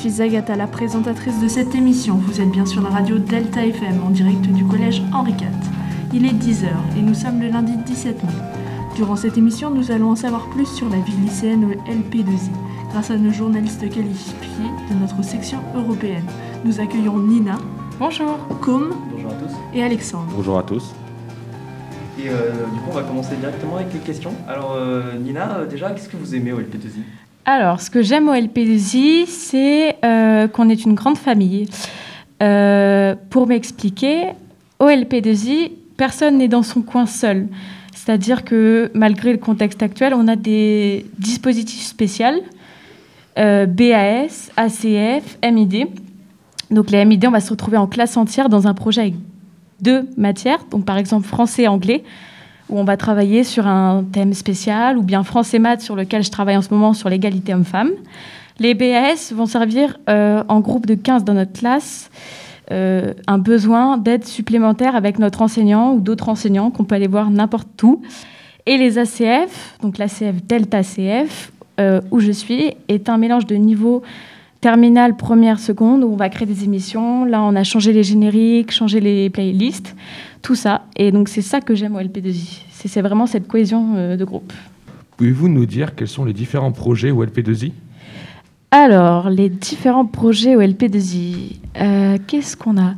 suis Agatha, la présentatrice de cette émission. Vous êtes bien sur la radio Delta FM en direct du collège Henri IV. Il est 10h et nous sommes le lundi 17 mai. Durant cette émission, nous allons en savoir plus sur la vie lycéenne au LP2I grâce à nos journalistes qualifiés de notre section européenne. Nous accueillons Nina. Bonjour. Com. Bonjour à tous. Et Alexandre. Bonjour à tous. Et euh, du coup, on va commencer directement avec les questions. Alors, euh, Nina, euh, déjà, qu'est-ce que vous aimez au LP2I Alors, ce que j'aime au LP2I, c'est euh, qu'on est une grande famille. Euh, pour m'expliquer, au LP2I, personne n'est dans son coin seul. C'est-à-dire que malgré le contexte actuel, on a des dispositifs spéciaux, euh, BAS, ACF, MID. Donc les MID, on va se retrouver en classe entière dans un projet avec deux matières, donc par exemple français et anglais, où on va travailler sur un thème spécial, ou bien français maths sur lequel je travaille en ce moment sur l'égalité homme-femme. Les BAS vont servir euh, en groupe de 15 dans notre classe euh, un besoin d'aide supplémentaire avec notre enseignant ou d'autres enseignants qu'on peut aller voir n'importe où. Et les ACF, donc l'ACF Delta CF, euh, où je suis, est un mélange de niveau terminale, première, seconde, où on va créer des émissions. Là, on a changé les génériques, changé les playlists, tout ça. Et donc, c'est ça que j'aime au LP2I. C'est vraiment cette cohésion euh, de groupe. Pouvez-vous nous dire quels sont les différents projets au LP2I Alors, les différents projets au LP2I, euh, qu'est-ce qu'on a?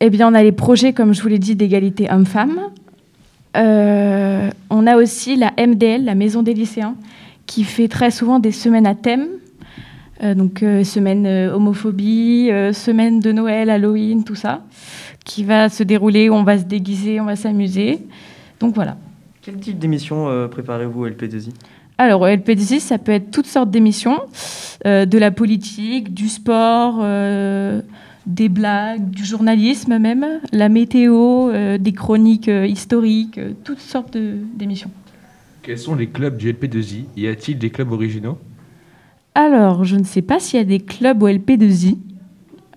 Eh bien, on a les projets, comme je vous l'ai dit, d'égalité homme-femme. Euh, on a aussi la MDL, la Maison des lycéens, qui fait très souvent des semaines à thème. Euh, donc, euh, semaine euh, homophobie, euh, semaine de Noël, Halloween, tout ça, qui va se dérouler, où on va se déguiser, on va s'amuser. Donc, voilà. Quel type d'émission euh, préparez-vous au LP2I Alors, au LP2I, ça peut être toutes sortes d'émissions, euh, de la politique, du sport, euh, des blagues, du journalisme même, la météo, euh, des chroniques euh, historiques, euh, toutes sortes de- d'émissions. Quels sont les clubs du LP2I Y a-t-il des clubs originaux? Alors, je ne sais pas s'il y a des clubs au LP2I.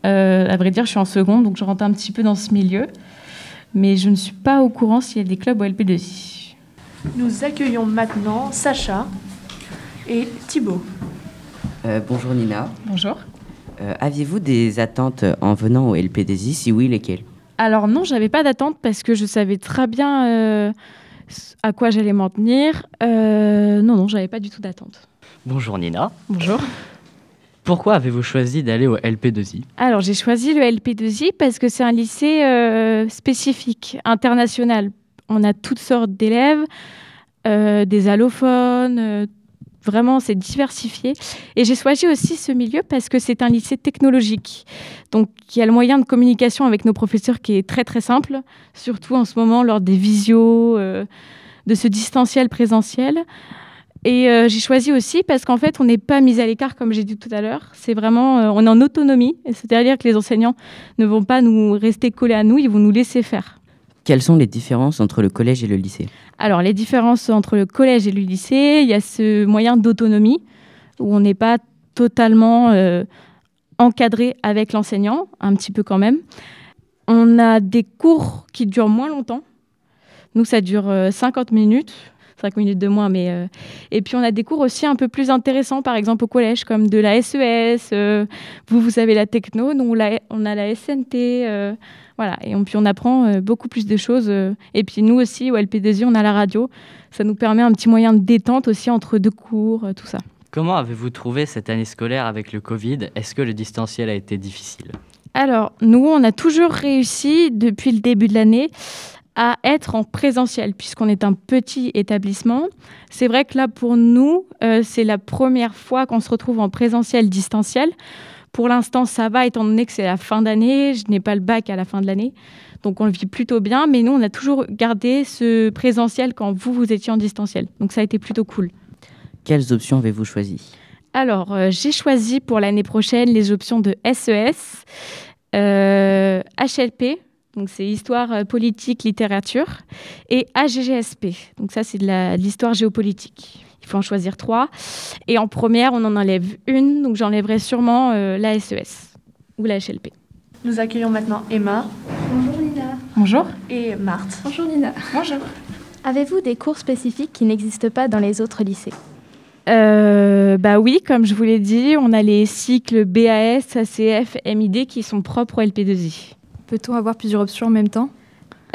Euh, à vrai dire, je suis en seconde, donc je rentre un petit peu dans ce milieu. Mais je ne suis pas au courant s'il y a des clubs au LP2I. Nous accueillons maintenant Sacha et Thibaut. Euh, bonjour Nina. Bonjour. Euh, Aviez-vous des attentes en venant au LP2I Si oui, lesquelles? Alors non, j'avais pas d'attente parce que je savais très bien euh, à quoi j'allais m'en tenir. Euh, non, non, j'avais pas du tout d'attente. Bonjour Nina. Bonjour. Pourquoi avez-vous choisi d'aller au LP2I Alors j'ai choisi le LP2I parce que c'est un lycée euh, spécifique, international. On a toutes sortes d'élèves, euh, des allophones, euh, vraiment c'est diversifié. Et j'ai choisi aussi ce milieu parce que c'est un lycée technologique. Donc il y a le moyen de communication avec nos professeurs qui est très très simple, surtout en ce moment lors des visios, euh, de ce distanciel présentiel. Et euh, j'ai choisi aussi parce qu'en fait, on n'est pas mis à l'écart, comme j'ai dit tout à l'heure. C'est vraiment, euh, on est en autonomie. C'est-à-dire que les enseignants ne vont pas nous rester collés à nous, ils vont nous laisser faire. Quelles sont les différences entre le collège et le lycée Alors, les différences entre le collège et le lycée, il y a ce moyen d'autonomie où on n'est pas totalement euh, encadré avec l'enseignant, un petit peu quand même. On a des cours qui durent moins longtemps. Nous, ça dure euh, 50 minutes. 5 minutes de moins, mais... euh, Et puis, on a des cours aussi un peu plus intéressants, par exemple au collège, comme de la SES. euh, Vous, vous avez la techno, nous, on a, la SNT. euh, Voilà, et on, puis on apprend beaucoup plus de choses. Et puis nous aussi, au LP2I, on a la radio. Ça nous permet un petit moyen de détente aussi entre deux cours, tout ça. Comment avez-vous trouvé cette année scolaire avec le Covid? Est-ce que le distanciel a été difficile? Alors, nous, on a toujours réussi, depuis le début de l'année, à être en présentiel, puisqu'on est un petit établissement. C'est vrai que là, pour nous, euh, c'est la première fois qu'on se retrouve en présentiel distanciel. Pour l'instant, ça va, étant donné que c'est la fin d'année. Je n'ai pas le bac à la fin de l'année. Donc, on le vit plutôt bien. Mais nous, on a toujours gardé ce présentiel quand vous, vous étiez en distanciel. Donc, ça a été plutôt cool. Quelles options avez-vous choisies? Alors, euh, j'ai choisi pour l'année prochaine les options de SES, euh, HLP, donc c'est Histoire euh, politique, littérature, et AGGSP, donc ça c'est de l'histoire géopolitique. Il faut en choisir trois. Et en première, on en enlève une, donc j'enlèverai sûrement euh, la SES ou la HLP. Nous accueillons maintenant Emma Bonjour Nina. Bonjour. et Marthe. Bonjour Nina. Bonjour. Avez-vous des cours spécifiques qui n'existent pas dans les autres lycées? Euh, bah oui, comme je vous l'ai dit, on a les cycles BAS, ACF, MID qui sont propres au LP2I. Peut-on avoir plusieurs options en même temps?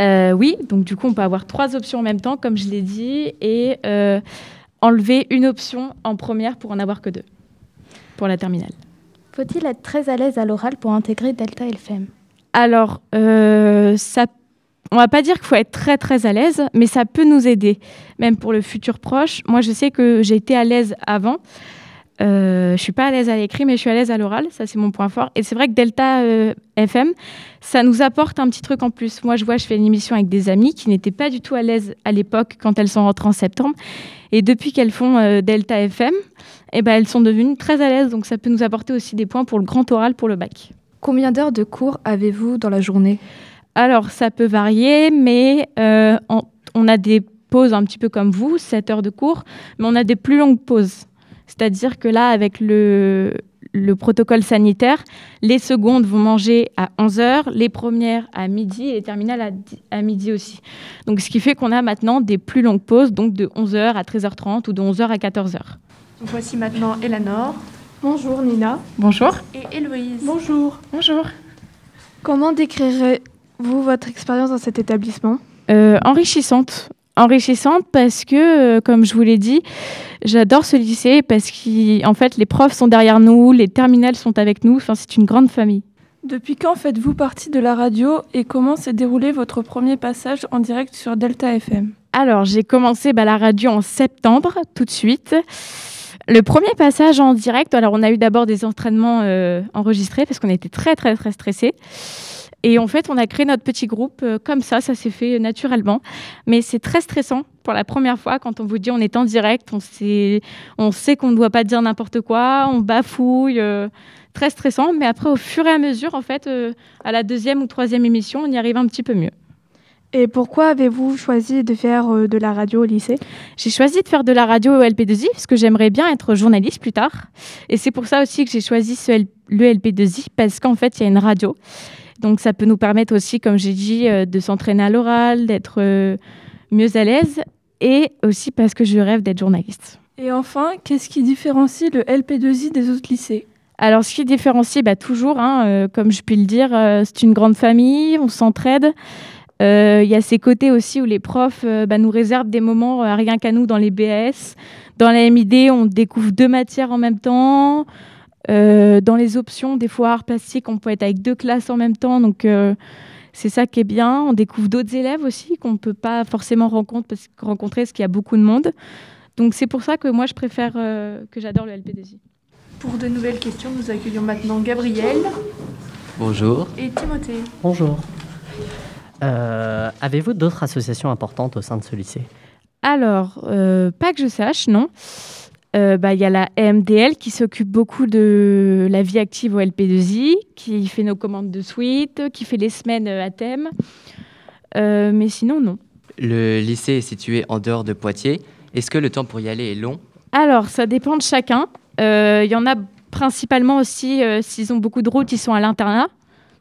Euh, oui, donc du coup, on peut avoir trois options en même temps, comme je l'ai dit, et euh, enlever une option en première pour en avoir que deux pour la terminale. Faut-il être très à l'aise à l'oral pour intégrer Delta FM Alors, euh, ça, on va pas dire qu'il faut être très très à l'aise, mais ça peut nous aider, même pour le futur proche. Moi, je sais que j'ai été à l'aise avant. Euh, je suis pas à l'aise à l'écrit, mais je suis à l'aise à l'oral. Ça, c'est mon point fort. Et c'est vrai que Delta euh, FM, ça nous apporte un petit truc en plus. Moi, je vois, je fais une émission avec des amis qui n'étaient pas du tout à l'aise à l'époque quand elles sont rentrées en septembre. Et depuis qu'elles font euh, Delta FM, eh ben, elles sont devenues très à l'aise. Donc, ça peut nous apporter aussi des points pour le grand oral, pour le bac. Combien d'heures de cours avez-vous dans la journée? Alors, ça peut varier, mais euh, on, on a des pauses un petit peu comme vous, 7 heures de cours, mais on a des plus longues pauses. C'est-à-dire que là, avec le, le protocole sanitaire, les secondes vont manger à 11 heures, les premières à midi et les terminales à, di- à midi aussi. Donc, ce qui fait qu'on a maintenant des plus longues pauses, donc de 11 heures à 13h30 ou de 11 heures à 14 heures. Voici maintenant Eleanor Bonjour Nina. Bonjour. et Héloïse. Bonjour. Bonjour. Comment décrirez-vous votre expérience dans cet établissement? Euh, enrichissante. Enrichissante parce que, euh, comme je vous l'ai dit, j'adore ce lycée parce qu'en fait, les profs sont derrière nous, les terminales sont avec nous. Enfin, c'est une grande famille. Depuis quand faites-vous partie de la radio et comment s'est déroulé votre premier passage en direct sur Delta FM Alors, j'ai commencé bah, la radio en septembre, tout de suite. Le premier passage en direct, alors on a eu d'abord des entraînements euh, enregistrés parce qu'on était très, très, très stressés. Et en fait, on a créé notre petit groupe euh, comme ça, ça s'est fait naturellement. Mais c'est très stressant pour la première fois quand on vous dit on est en direct, on sait, on sait qu'on ne doit pas dire n'importe quoi, on bafouille. euh, très stressant, mais après, au fur et à mesure, en fait, euh, à la deuxième ou troisième émission, on y arrive un petit peu mieux. Et pourquoi avez-vous choisi de faire euh, de la radio au lycée? J'ai choisi de faire de la radio au LP2I parce que j'aimerais bien être journaliste plus tard. Et c'est pour ça aussi que j'ai choisi ce L- le LP2I parce qu'en fait, il y a une radio. Donc ça peut nous permettre aussi, comme j'ai dit, euh, de s'entraîner à l'oral, d'être euh, mieux à l'aise et aussi parce que je rêve d'être journaliste. Et enfin, qu'est-ce qui différencie le LP2I des autres lycées? Alors, ce qui différencie, bah, toujours, hein, euh, comme je puis le dire, euh, c'est une grande famille, on s'entraide. Euh, Il y a ces côtés aussi où les profs bah, nous réservent des moments rien qu'à nous dans les BS. Dans la MID, on découvre deux matières en même temps. Euh, dans les options, des fois art plastique, on peut être avec deux classes en même temps. Donc, euh, c'est ça qui est bien. On découvre d'autres élèves aussi qu'on ne peut pas forcément rencontrer parce, rencontrer parce qu'il y a beaucoup de monde. Donc, c'est pour ça que moi, je préfère, euh, que j'adore le LP2I. Pour de nouvelles questions, nous accueillons maintenant Gabriel Bonjour. et Timothée. Bonjour. Euh, Avez-vous d'autres associations importantes au sein de ce lycée? Alors, euh, pas que je sache, non. Euh, bah, Il y a la MDL qui s'occupe beaucoup de la vie active au LP2I, qui fait nos commandes de suite, qui fait les semaines euh, à thème. Euh, mais sinon, non. Le lycée est situé en dehors de Poitiers. Est-ce que le temps pour y aller est long? Alors, ça dépend de chacun. Il y en a principalement aussi, s'ils ont beaucoup de routes, ils sont à l'internat.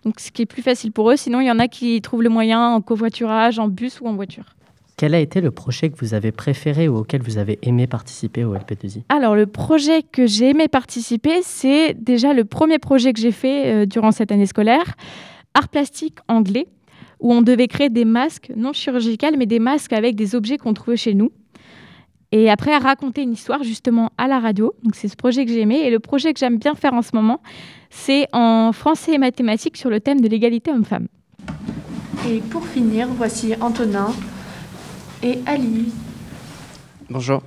Donc, ce qui est plus facile pour eux. Sinon, il y en a qui trouvent le moyen en covoiturage, en bus ou en voiture. Quel a été le projet que vous avez préféré ou auquel vous avez aimé participer au LP2I Alors, le projet que j'ai aimé participer, c'est déjà le premier projet que j'ai fait euh, durant cette année scolaire, art plastique anglais, où on devait créer des masques non chirurgicaux, mais des masques avec des objets qu'on trouvait chez nous. Et après, à raconter une histoire justement à la radio. Donc, c'est ce projet que j'ai aimé. Et le projet que j'aime bien faire en ce moment, c'est en français et mathématiques sur le thème de l'égalité homme-femme. Et pour finir, voici Antonin et Ali. Bonjour.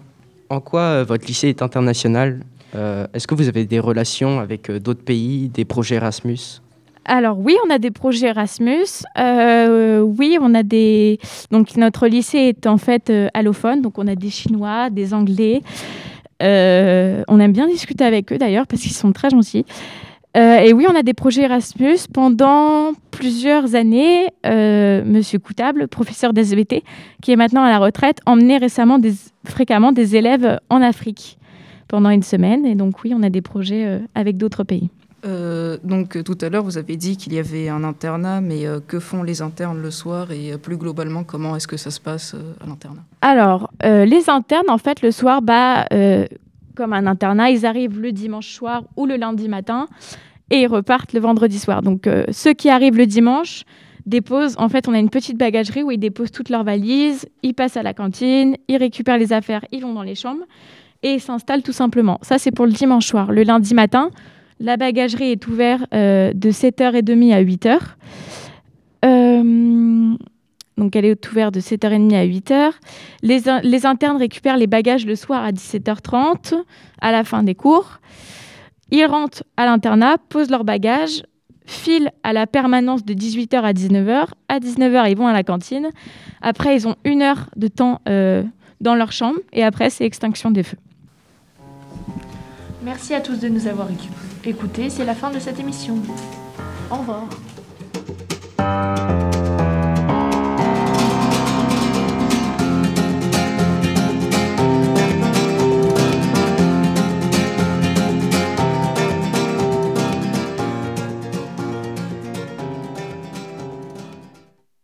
En quoi euh, votre lycée est international? Euh, Est-ce que vous avez des relations avec euh, d'autres pays, des projets Erasmus? Alors oui, on a des projets Erasmus. Euh, oui, on a des. Donc notre lycée est en fait euh, allophone, donc on a des Chinois, des Anglais. Euh, on aime bien discuter avec eux d'ailleurs parce qu'ils sont très gentils. Euh, et oui, on a des projets Erasmus pendant plusieurs années. Euh, Monsieur Coutable, professeur d'SVT, qui est maintenant à la retraite, emmenait récemment des, fréquemment des élèves en Afrique pendant une semaine. Et donc oui, on a des projets euh, avec d'autres pays. Euh, donc tout à l'heure, vous avez dit qu'il y avait un internat, mais que font les internes le soir et plus globalement, comment est-ce que ça se passe à l'internat? Alors, les internes, en fait, le soir, bah, comme un internat. Ils arrivent le dimanche soir ou le lundi matin et ils repartent le vendredi soir. Donc euh, ceux qui arrivent le dimanche déposent, en fait, on a une petite bagagerie où ils déposent toutes leurs valises, ils passent à la cantine, ils récupèrent les affaires, ils vont dans les chambres et ils s'installent tout simplement. Ça, c'est pour le dimanche soir. Le lundi matin, la bagagerie est ouverte euh, de 7h30 à 8h. Euh, donc elle est ouverte de 7h30 à 8h. Les, internes récupèrent les bagages le soir à 17h30, à la fin des cours. Ils rentrent à l'internat, posent leurs bagages, filent à la permanence de 18h à 19h. À 19h, ils vont à la cantine. Après, ils ont une heure de temps euh, dans leur chambre. Et après, c'est extinction des feux. Merci à tous de nous avoir écoutés. C'est la fin de cette émission. Au revoir.